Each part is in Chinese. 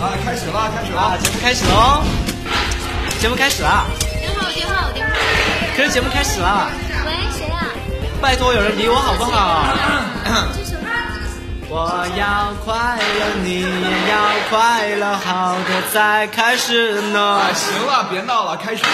啊，开始了，开始了，节目开始喽！节目开始了。电话，电话，电话。可是节目开始了。喂，谁啊？拜托，有人理我好不好？我要快乐，你也要快乐，好的再开始呢。行了，别闹了，开始了。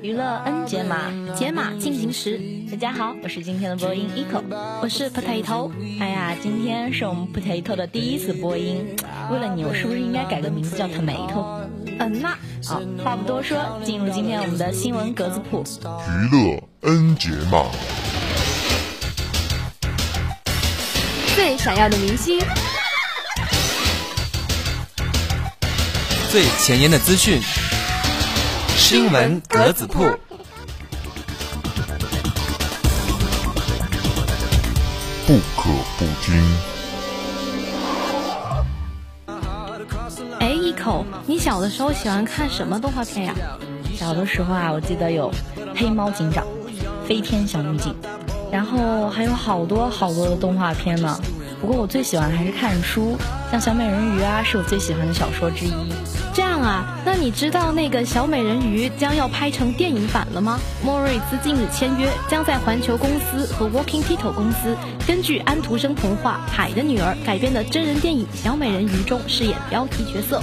娱乐 N 解码，解码进行时。大家好，我是今天的播音 Eco，我是 Potato。哎呀，今天是我们 Potato 的第一次播音，为了你，我是不是应该改个名字叫 Tomato？嗯呐。好，话不多说，进入今天我们的新闻格子铺。娱乐 N 解码。最闪耀的明星，最前沿的资讯，新闻格子铺。不可不听。哎，一口，你小的时候喜欢看什么动画片呀？小的时候啊，我记得有《黑猫警长》《飞天小女警》。然后还有好多好多的动画片呢，不过我最喜欢的还是看书，像小美人鱼啊，是我最喜欢的小说之一。这样啊，那你知道那个小美人鱼将要拍成电影版了吗？莫瑞兹近日签约，将在环球公司和 Walking Title 公司根据安徒生童话《海的女儿》改编的真人电影《小美人鱼》中饰演标题角色。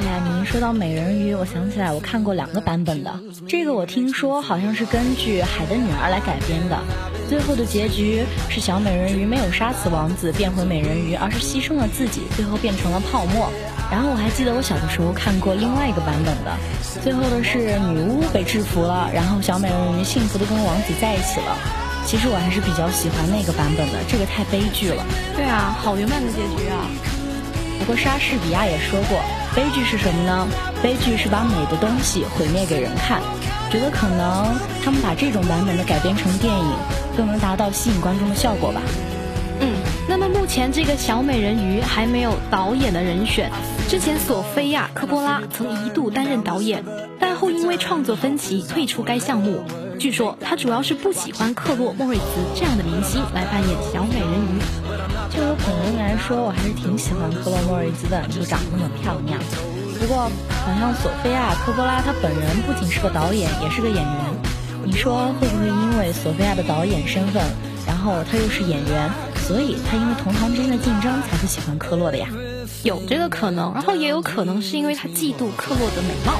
哎呀，你一说到美人鱼，我想起来我看过两个版本的。这个我听说好像是根据《海的女儿》来改编的，最后的结局是小美人鱼没有杀死王子变回美人鱼，而是牺牲了自己，最后变成了泡沫。然后我还记得我小的时候看过另外一个版本的，最后的是女巫被制服了，然后小美人鱼幸福的跟王子在一起了。其实我还是比较喜欢那个版本的，这个太悲剧了。对啊，好圆满的结局啊！不过莎士比亚也说过。悲剧是什么呢？悲剧是把美的东西毁灭给人看。觉得可能他们把这种版本的改编成电影，更能达到吸引观众的效果吧。那么目前这个小美人鱼还没有导演的人选。之前索菲亚·科波拉曾一度担任导演，但后因为创作分歧退出该项目。据说他主要是不喜欢克洛·莫瑞兹这样的明星来扮演小美人鱼。就我本人来说，我还是挺喜欢克洛·莫瑞兹的，就长得那么漂亮。不过，好像索菲亚·科波拉她本人不仅是个导演，也是个演员。你说会不会因为索菲亚的导演身份，然后她又是演员，所以他因为同行之间的竞争才会喜欢克洛的呀？有这个可能，然后也有可能是因为他嫉妒克洛的美貌。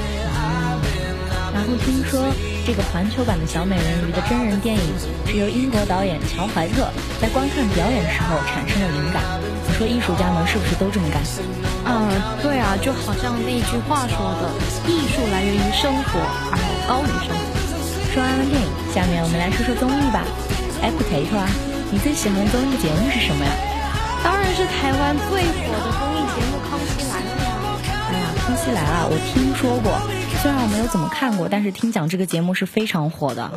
然后听说这个环球版的小美人鱼的真人电影是由英国导演乔怀特在观看表演时候产生的灵感。你说艺术家们是不是都这么干？嗯，对啊，就好像那句话说的，艺术来源于生活，而高于生活。说完了电影，下面我们来说说综艺吧。哎，Potato 啊，你最喜欢的综艺节目是什么呀？当然是台湾最火的综艺节目《康熙来了》呀。哎呀，《康熙来了》，我听说过。虽然我没有怎么看过，但是听讲这个节目是非常火的。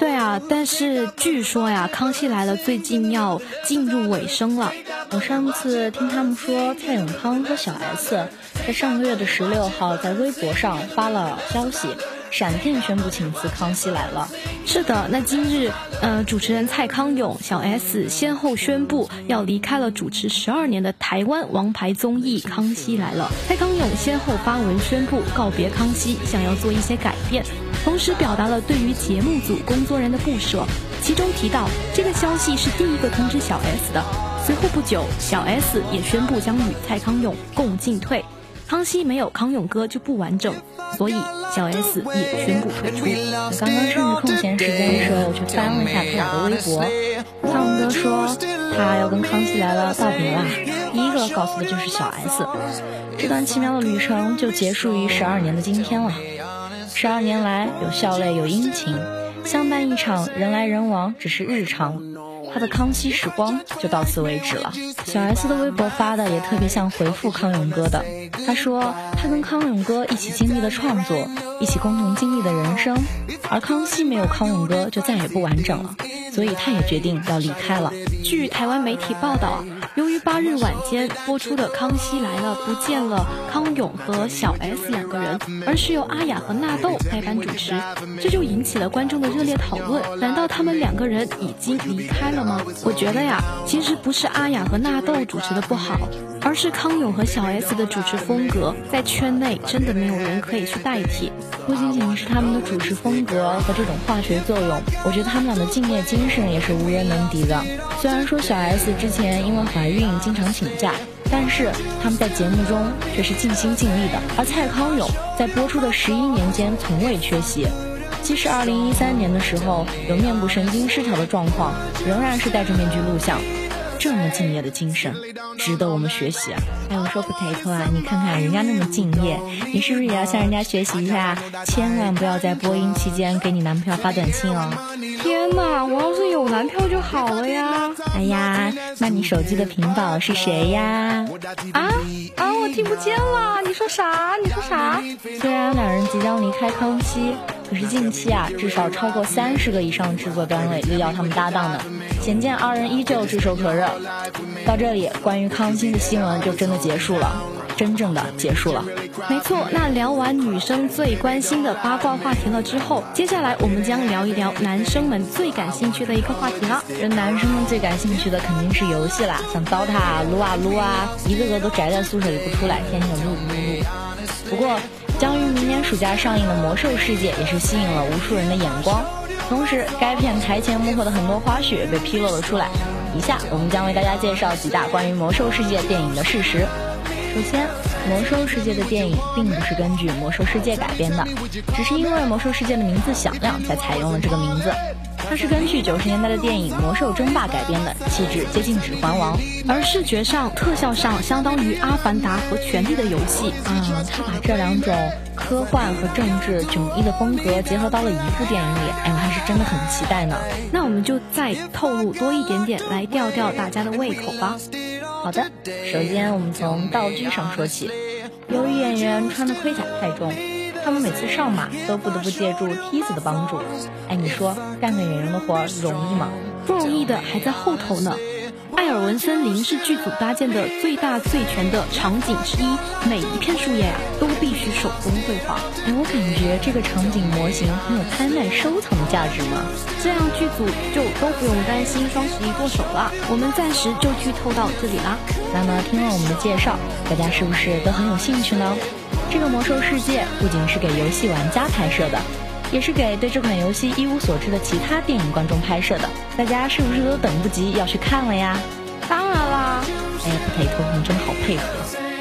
对啊，但是据说呀，《康熙来了》最近要进入尾声了。我上次听他们说，蔡永康和小 S 在上个月的十六号在微博上发了消息。闪电宣布请辞《康熙来了》。是的，那今日，呃，主持人蔡康永、小 S 先后宣布要离开了主持十二年的台湾王牌综艺《康熙来了》。蔡康永先后发文宣布告别康熙，想要做一些改变，同时表达了对于节目组工作人的不舍。其中提到，这个消息是第一个通知小 S 的。随后不久，小 S 也宣布将与蔡康永共进退。康熙没有康永哥就不完整，所以小 S 也宣布退出。我刚刚趁着空闲时间的时候，我去翻了一下他俩的微博。康永哥说他要跟康熙来了道别啦，第一个告诉的就是小 S。这段奇妙的旅程就结束于十二年的今天了。十二年来，有笑泪，有殷勤，相伴一场，人来人往只是日常。他的《康熙时光》就到此为止了。小 S 的微博发的也特别像回复康永哥的，他说他跟康永哥一起经历了创作，一起共同经历的人生，而康熙没有康永哥就再也不完整了，所以他也决定要离开了。据台湾媒体报道。由于八日晚间播出的《康熙来了》不见了康永和小 S 两个人，而是由阿雅和纳豆代班主持，这就引起了观众的热烈讨论。难道他们两个人已经离开了吗？我觉得呀，其实不是阿雅和纳豆主持的不好，而是康永和小 S 的主持风格在圈内真的没有人可以去代替。不仅仅是他们的主持风格和这种化学作用，我觉得他们俩的敬业精神也是无人能敌的。虽然说小 S 之前因为怀孕经常请假，但是他们在节目中却是尽心尽力的。而蔡康永在播出的十一年间从未缺席，即使二零一三年的时候有面部神经失调的状况，仍然是戴着面具录像。这么敬业的精神，值得我们学习啊！还有说 potato 啊，你看看人家那么敬业，你是不是也要向人家学习一下？千万不要在播音期间给你男朋友发短信哦！天哪，我要是有男票就好了呀！哎呀，那你手机的屏保是谁呀？啊啊，我听不见了，你说啥？你说啥？虽然两人即将离开康熙，可是近期啊，至少超过三十个以上制作单位力邀他们搭档呢。显见二人依旧炙手可热。到这里，关于康熙的新闻就真的结束了，真正的结束了。没错，那聊完女生最关心的八卦话题了之后，接下来我们将聊一聊男生们最感兴趣的一个话题了。这男生们最感兴趣的肯定是游戏啦，像刀塔撸啊撸啊，一个个都宅在宿舍里不出来，天天撸撸撸。不过，将于明年暑假上映的《魔兽世界》也是吸引了无数人的眼光。同时，该片台前幕后的很多花絮也被披露了出来。以下我们将为大家介绍几大关于《魔兽世界》电影的事实。首先，《魔兽世界》的电影并不是根据《魔兽世界》改编的，只是因为《魔兽世界》的名字响亮，才采用了这个名字。它是根据九十年代的电影《魔兽争霸》改编的，气质接近《指环王》，而视觉上、特效上相当于《阿凡达》和《权力的游戏》。嗯，它把这两种科幻和政治迥异的风格结合到了一部电影里，哎，我还是真的很期待呢。那我们就再透露多一点点，来吊吊大家的胃口吧。好的，首先我们从道具上说起，由于演员穿的盔甲太重。他们每次上马都不得不借助梯子的帮助。哎，你说干个演员的活容易吗？不容易的还在后头呢。艾尔文森林是剧组搭建的最大最全的场景之一，每一片树叶啊都必须手工绘画。哎，我感觉这个场景模型很有拍卖收藏的价值呢。这样剧组就都不用担心双十一剁手了。我们暂时就剧透到这里啦。那么听了我们的介绍，大家是不是都很有兴趣呢？这个魔兽世界不仅是给游戏玩家拍摄的，也是给对这款游戏一无所知的其他电影观众拍摄的。大家是不是都等不及要去看了呀？当然啦！哎呀，不配合，你真的好配合。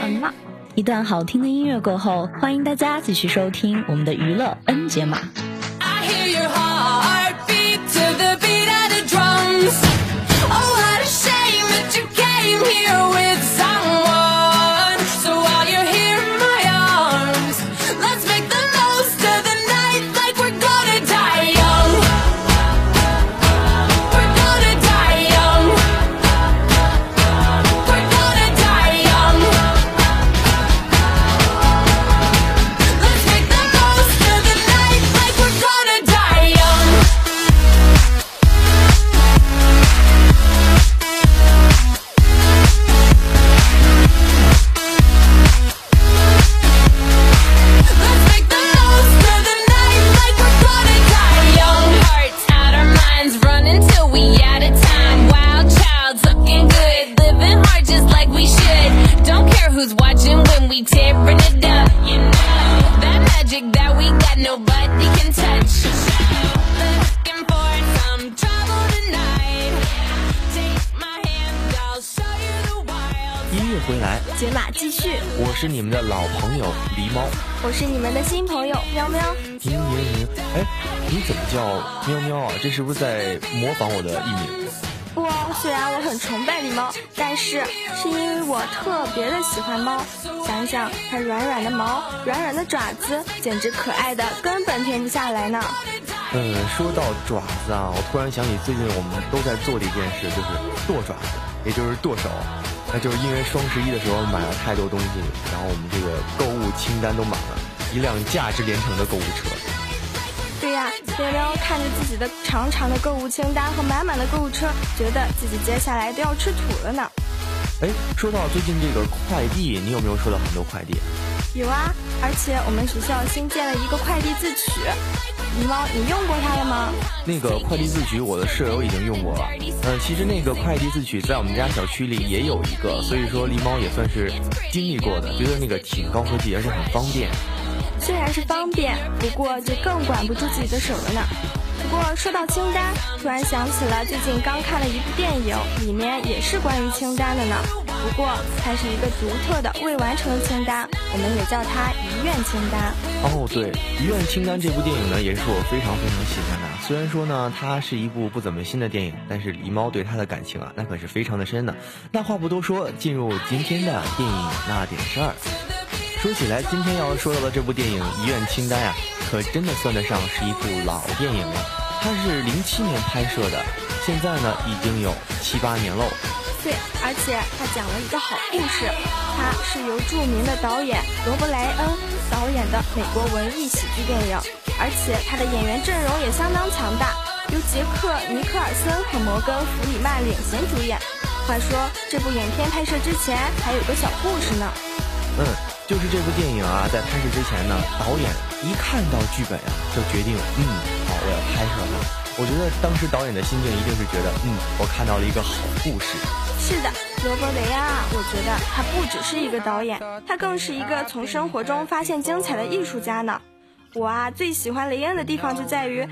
嗯呐，一段好听的音乐过后，欢迎大家继续收听我们的娱乐 N 解码。是你们的老朋友狸猫，我是你们的新朋友喵喵。喵喵喵！哎，你怎么叫喵喵啊？这是不是在模仿我的艺名？不，虽然我很崇拜狸猫，但是是因为我特别的喜欢猫。想想它软软的毛，软软的爪子，简直可爱的根本停不下来呢。嗯，说到爪子啊，我突然想起最近我们都在做的一件事，就是剁爪子，也就是剁手。那就是因为双十一的时候买了太多东西，然后我们这个购物清单都满了，一辆价值连城的购物车。对呀，喵喵看着自己的长长的购物清单和满满的购物车，觉得自己接下来都要吃土了呢。哎，说到最近这个快递，你有没有收到很多快递？有啊，而且我们学校新建了一个快递自取。狸猫，你用过它了吗？那个快递自取，我的舍友已经用过了。嗯，其实那个快递自取在我们家小区里也有一个，所以说狸猫也算是经历过的，觉得那个挺高科技，而且很方便。虽然是方便，不过就更管不住自己的手了呢。不过说到清单，突然想起了最近刚看了一部电影，里面也是关于清单的呢。不过它是一个独特的未完成清单，我们也叫它遗愿清单。哦，对，遗愿清单这部电影呢，也是我非常非常喜欢的。虽然说呢，它是一部不怎么新的电影，但是狸猫对它的感情啊，那可是非常的深的。那话不多说，进入今天的电影那点事儿。说起来，今天要说到的这部电影《遗愿清单》啊，可真的算得上是一部老电影了。它是零七年拍摄的，现在呢已经有七八年喽。对，而且它讲了一个好故事，它是由著名的导演罗伯莱恩导演的美国文艺喜剧电影，而且它的演员阵容也相当强大，由杰克尼克尔森和摩根弗里曼领衔主演。话说这部影片拍摄之前还有个小故事呢。嗯。就是这部电影啊，在拍摄之前呢，导演一看到剧本啊，就决定，嗯，好，我要拍摄它。我觉得当时导演的心境一定是觉得，嗯，我看到了一个好故事。是的，罗伯雷啊，我觉得他不只是一个导演，他更是一个从生活中发现精彩的艺术家呢。我啊，最喜欢雷恩的地方就在于，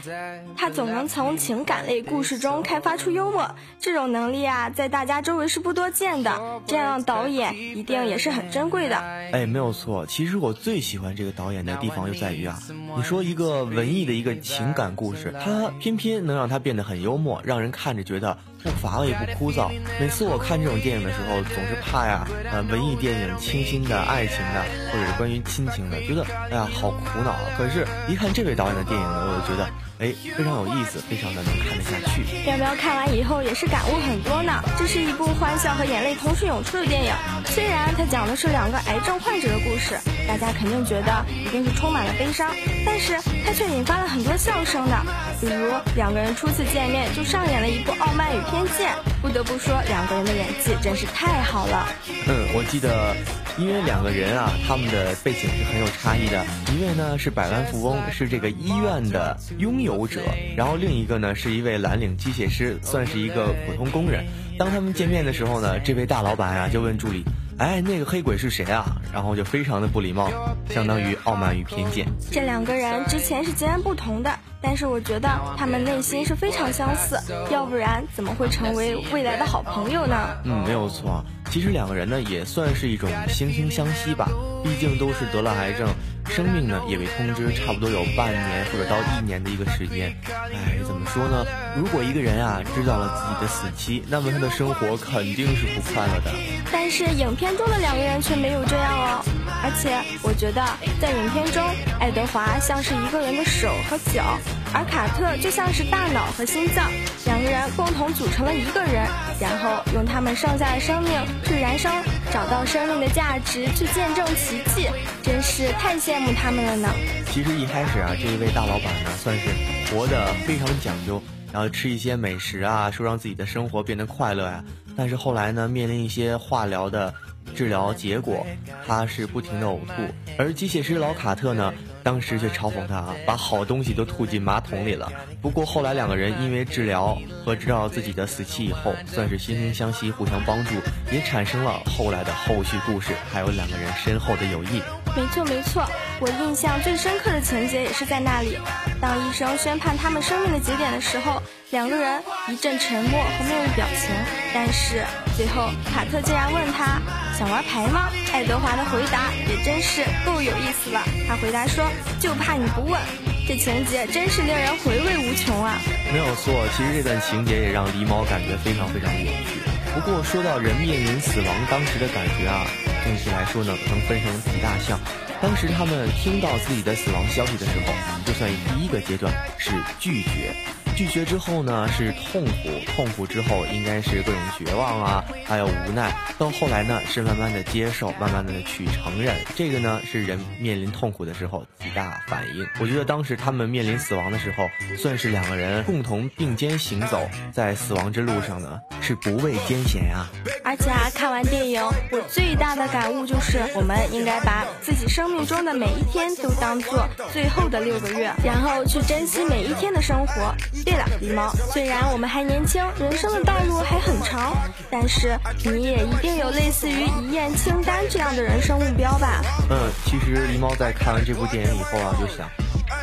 他总能从情感类故事中开发出幽默，这种能力啊，在大家周围是不多见的。这样导演一定也是很珍贵的。哎，没有错。其实我最喜欢这个导演的地方就在于啊，你说一个文艺的一个情感故事，他偏偏能让他变得很幽默，让人看着觉得。不乏味不枯燥。每次我看这种电影的时候，总是怕呀，呃，文艺电影清新的爱情的，或者是关于亲情的，觉得哎呀好苦恼。可是，一看这位导演的电影呢，我就觉得。哎，非常有意思，非常的能看得下去。喵喵看完以后也是感悟很多呢。这是一部欢笑和眼泪同时涌出的电影。虽然它讲的是两个癌症患者的故事，大家肯定觉得一定是充满了悲伤，但是它却引发了很多笑声的。比如两个人初次见面就上演了一部傲慢与偏见，不得不说两个人的演技真是太好了。嗯，我记得。因为两个人啊，他们的背景是很有差异的。一位呢是百万富翁，是这个医院的拥有者；然后另一个呢是一位蓝领机械师，算是一个普通工人。当他们见面的时候呢，这位大老板啊就问助理：“哎，那个黑鬼是谁啊？”然后就非常的不礼貌，相当于傲慢与偏见。这两个人之前是截然不同的，但是我觉得他们内心是非常相似，要不然怎么会成为未来的好朋友呢？嗯，没有错。其实两个人呢也算是一种惺惺相惜吧，毕竟都是得了癌症，生命呢也被通知差不多有半年或者到一年的一个时间。哎，怎么说呢？如果一个人啊知道了自己的死期，那么他的生活肯定是不快乐的。但是影片中的两个人却没有这样哦，而且我觉得在影片中，爱德华像是一个人的手和脚。而卡特就像是大脑和心脏，两个人共同组成了一个人，然后用他们剩下的生命去燃烧，找到生命的价值，去见证奇迹，真是太羡慕他们了呢。其实一开始啊，这一位大老板呢，算是活得非常讲究，然后吃一些美食啊，说让自己的生活变得快乐呀。但是后来呢，面临一些化疗的治疗结果，他是不停的呕吐，而机械师老卡特呢。当时却嘲讽他啊，把好东西都吐进马桶里了。不过后来两个人因为治疗和知道自己的死期以后，算是惺惺相惜，互相帮助，也产生了后来的后续故事，还有两个人深厚的友谊。没错没错，我印象最深刻的情节也是在那里。当医生宣判他们生命的节点的时候，两个人一阵沉默和面无表情。但是最后，卡特竟然问他想玩牌吗？爱德华的回答也真是够有意思了。他回答说：“就怕你不问。”这情节真是令人回味无穷啊！没有错，其实这段情节也让狸猫感觉非常非常有趣。不过说到人面临死亡当时的感觉啊，总体来说呢，能分成几大项。当时他们听到自己的死亡消息的时候，就算第一个阶段是拒绝。拒绝之后呢，是痛苦，痛苦之后应该是各种绝望啊，还有无奈。到后来呢，是慢慢的接受，慢慢的去承认。这个呢，是人面临痛苦的时候几大反应。我觉得当时他们面临死亡的时候，算是两个人共同并肩行走在死亡之路上呢，是不畏艰险呀。而且啊，看完电影，我最大的感悟就是，我们应该把自己生命中的每一天都当做最后的六个月，然后去珍惜每一天的生活。对了，狸猫，虽然我们还年轻，人生的道路还很长，但是你也一定有类似于遗愿清单这样的人生目标吧？嗯，其实狸猫在看完这部电影以后啊，就想，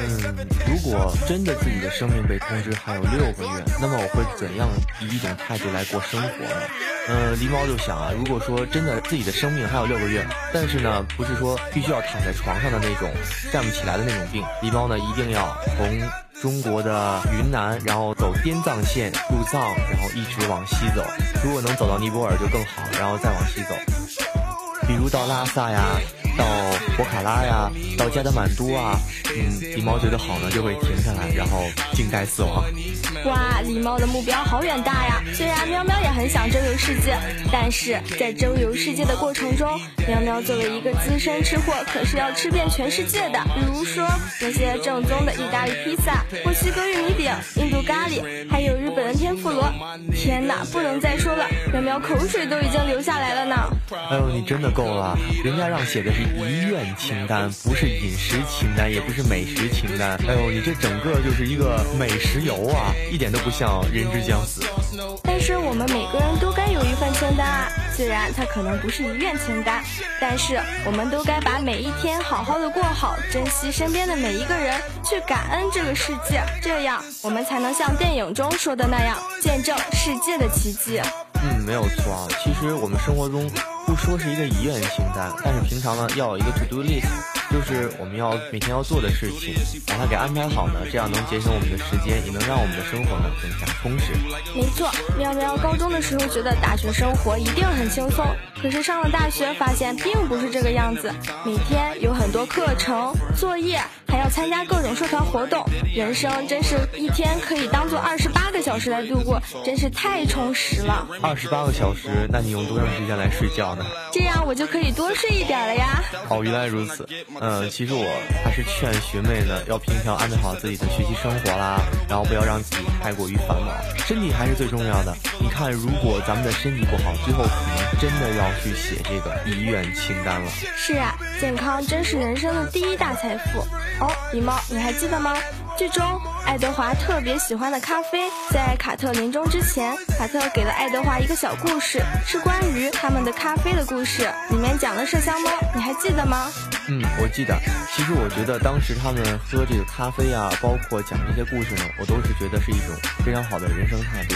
嗯，如果真的自己的生命被通知还有六个月，那么我会怎样以一种态度来过生活呢？嗯，狸猫就想啊，如果说真的自己的生命还有六个月，但是呢，不是说必须要躺在床上的那种站不起来的那种病，狸猫呢一定要从。中国的云南，然后走滇藏线入藏，然后一直往西走。如果能走到尼泊尔就更好，然后再往西走，比如到拉萨呀。到博卡拉呀，到加德满都啊，嗯，狸猫觉得好呢，就会停下来，然后静待死亡。哇，狸猫的目标好远大呀！虽然喵喵也很想周游世界，但是在周游世界的过程中，喵喵作为一个资深吃货，可是要吃遍全世界的。比如说那些正宗的意大利披萨、墨西哥玉米饼、印度咖喱，还有日本的天妇罗。天哪，不能再说了，喵喵口水都已经流下来了呢。哎呦，你真的够了，人家让写的是。遗愿清单不是饮食清单，也不是美食清单。哎呦，你这整个就是一个美食游啊，一点都不像人之将死。但是我们每个人都该有一份清单啊，虽然它可能不是遗愿清单，但是我们都该把每一天好好的过好，珍惜身边的每一个人，去感恩这个世界，这样我们才能像电影中说的那样，见证世界的奇迹。嗯，没有错啊。其实我们生活中不说是一个遗愿清单，但是平常呢要有一个 to do list，就是我们要每天要做的事情，把它给安排好呢，这样能节省我们的时间，也能让我们的生活呢更加充实。没错，喵喵高中的时候觉得大学生活一定很轻松，可是上了大学发现并不是这个样子，每天有很多课程作业。还要参加各种社团活动，人生真是一天可以当做二十八个小时来度过，真是太充实了。二十八个小时，那你用多长时间来睡觉呢？这样我就可以多睡一点了呀。哦，原来如此。嗯，其实我还是劝学妹呢，要平常安排好自己的学习生活啦，然后不要让自己太过于烦恼，身体还是最重要的。你看，如果咱们的身体不好，最后可能真的要去写这个遗愿清单了。是啊，健康真是人生的第一大财富。哦，狸猫，你还记得吗？剧中爱德华特别喜欢的咖啡，在卡特临终之前，卡特给了爱德华一个小故事，是关于他们的咖啡的故事。里面讲了麝香猫，你还记得吗？嗯，我记得。其实我觉得当时他们喝这个咖啡啊，包括讲这些故事呢，我都是觉得是一种非常好的人生态度。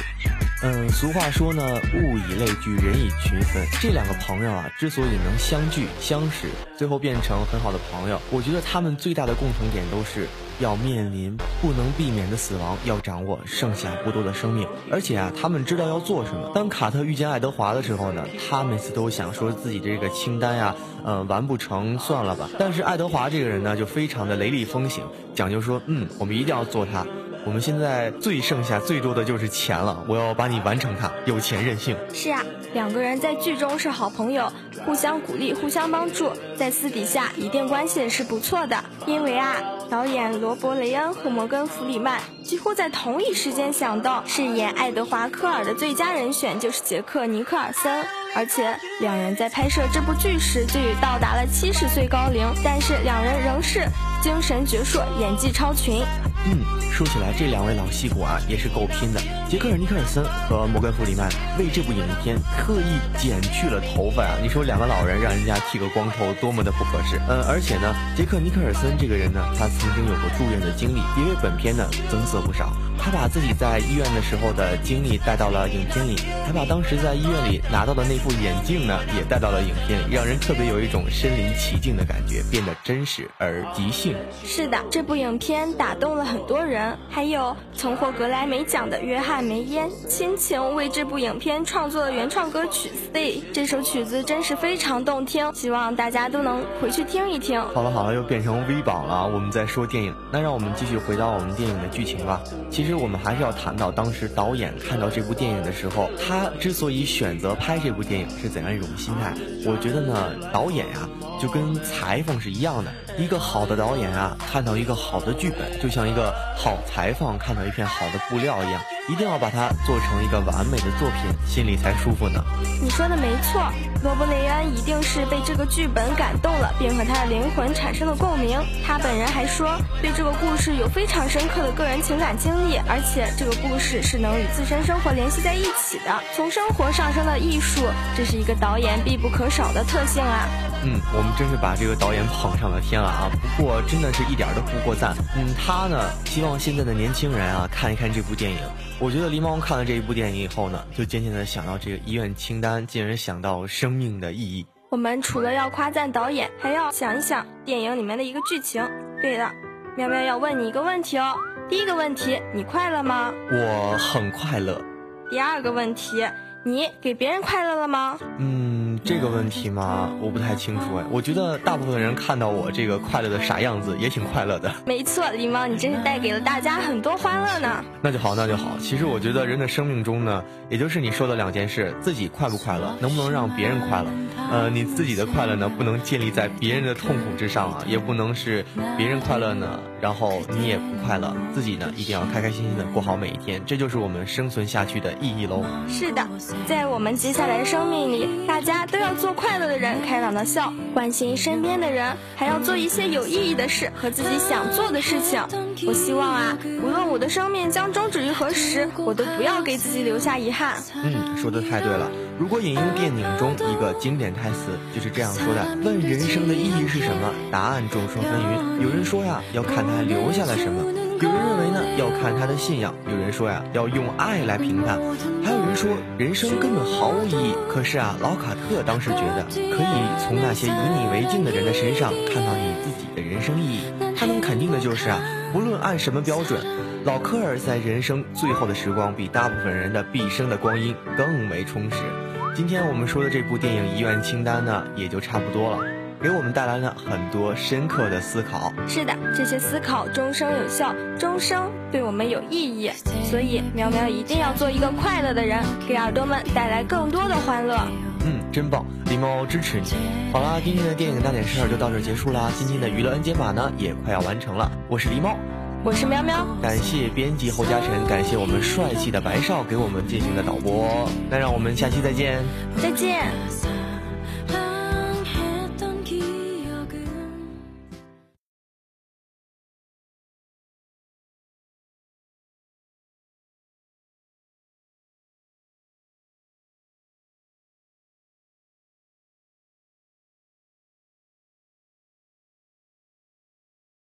嗯，俗话说呢，物以类聚，人以群分。这两个朋友啊，之所以能相聚相识，最后变成很好的朋友，我觉得他们最大的共同点都是要面临不能避免的死亡，要掌握剩下不多的生命，而且啊，他们知道要做什么。当卡特遇见爱德华的时候呢，他每次都想说自己这个清单呀，嗯，完不成算了吧。但是爱德华这个人呢，就非常的雷厉风行，讲究说，嗯，我们一定要做他。我们现在最剩下最多的就是钱了，我要把你完成它，有钱任性。是啊，两个人在剧中是好朋友，互相鼓励，互相帮助，在私底下一定关系也是不错的。因为啊，导演罗伯·雷恩和摩根·弗里曼几乎在同一时间想到饰演爱德华·科尔的最佳人选就是杰克·尼克尔森，而且两人在拍摄这部剧时就已到达了七十岁高龄，但是两人仍是精神矍铄，演技超群。嗯，说起来，这两位老戏骨啊，也是够拼的。杰克尔尼克尔森和摩根弗里曼为这部影片特意剪去了头发啊！你说两个老人让人家剃个光头，多么的不合适。嗯，而且呢，杰克尼克尔森这个人呢，他曾经有过住院的经历，也为本片呢增色不少。他把自己在医院的时候的经历带到了影片里，还把当时在医院里拿到的那副眼镜呢，也带到了影片里，让人特别有一种身临其境的感觉，变得真实而即兴。是的，这部影片打动了很。很多人。还有曾获格莱美奖的约翰梅耶亲情为这部影片创作的原创歌曲《Stay》，这首曲子真是非常动听，希望大家都能回去听一听。好了好了，又变成 V 榜了，我们在说电影，那让我们继续回到我们电影的剧情吧。其实我们还是要谈到当时导演看到这部电影的时候，他之所以选择拍这部电影是怎样一种心态？我觉得呢，导演呀。就跟裁缝是一样的，一个好的导演啊，看到一个好的剧本，就像一个好裁缝看到一片好的布料一样，一定要把它做成一个完美的作品，心里才舒服呢。你说的没错，罗伯雷恩一定是被这个剧本感动了，并和他的灵魂产生了共鸣。他本人还说，对这个故事有非常深刻的个人情感经历，而且这个故事是能与自身生活联系在一起的，从生活上升到艺术，这是一个导演必不可少的特性啊。嗯，我们真是把这个导演捧上了天了啊！不过真的是一点都不过赞。嗯，他呢，希望现在的年轻人啊看一看这部电影。我觉得狸猫看了这一部电影以后呢，就渐渐的想到这个医院清单，进而想到生命的意义。我们除了要夸赞导演，还要想一想电影里面的一个剧情。对了，喵喵要问你一个问题哦。第一个问题，你快乐吗？我很快乐。第二个问题。你给别人快乐了吗？嗯，这个问题嘛，我不太清楚哎。我觉得大部分人看到我这个快乐的傻样子，也挺快乐的。没错，狸猫，你真是带给了大家很多欢乐呢。那就好，那就好。其实我觉得人的生命中呢，也就是你说的两件事：自己快不快乐，能不能让别人快乐。呃，你自己的快乐呢，不能建立在别人的痛苦之上啊，也不能是别人快乐呢，然后你也不快乐。自己呢，一定要开开心心的过好每一天，这就是我们生存下去的意义喽。是的。在我们接下来生命里，大家都要做快乐的人，开朗的笑，关心身边的人，还要做一些有意义的事和自己想做的事情。我希望啊，无论我的生命将终止于何时，我都不要给自己留下遗憾。嗯，说的太对了。如果引用电影中一个经典台词，就是这样说的：问人生的意义是什么？答案众说纷纭。有人说呀，要看他留下了什么。有人认为呢，要看他的信仰；有人说呀，要用爱来评判；还有人说，人生根本毫无意义。可是啊，老卡特当时觉得，可以从那些以你为镜的人的身上看到你自己的人生意义。他能肯定的就是啊，不论按什么标准，老科尔在人生最后的时光，比大部分人的毕生的光阴更为充实。今天我们说的这部电影《遗愿清单》呢，也就差不多了。给我们带来了很多深刻的思考。是的，这些思考终生有效，终生对我们有意义。所以，苗苗一定要做一个快乐的人，给耳朵们带来更多的欢乐。嗯，真棒，狸猫支持你。好啦，今天的电影大点事儿就到这结束啦。今天的娱乐 N 解码呢，也快要完成了。我是狸猫，我是喵喵。感谢编辑侯嘉晨，感谢我们帅气的白少给我们进行的导播。那让我们下期再见。再见。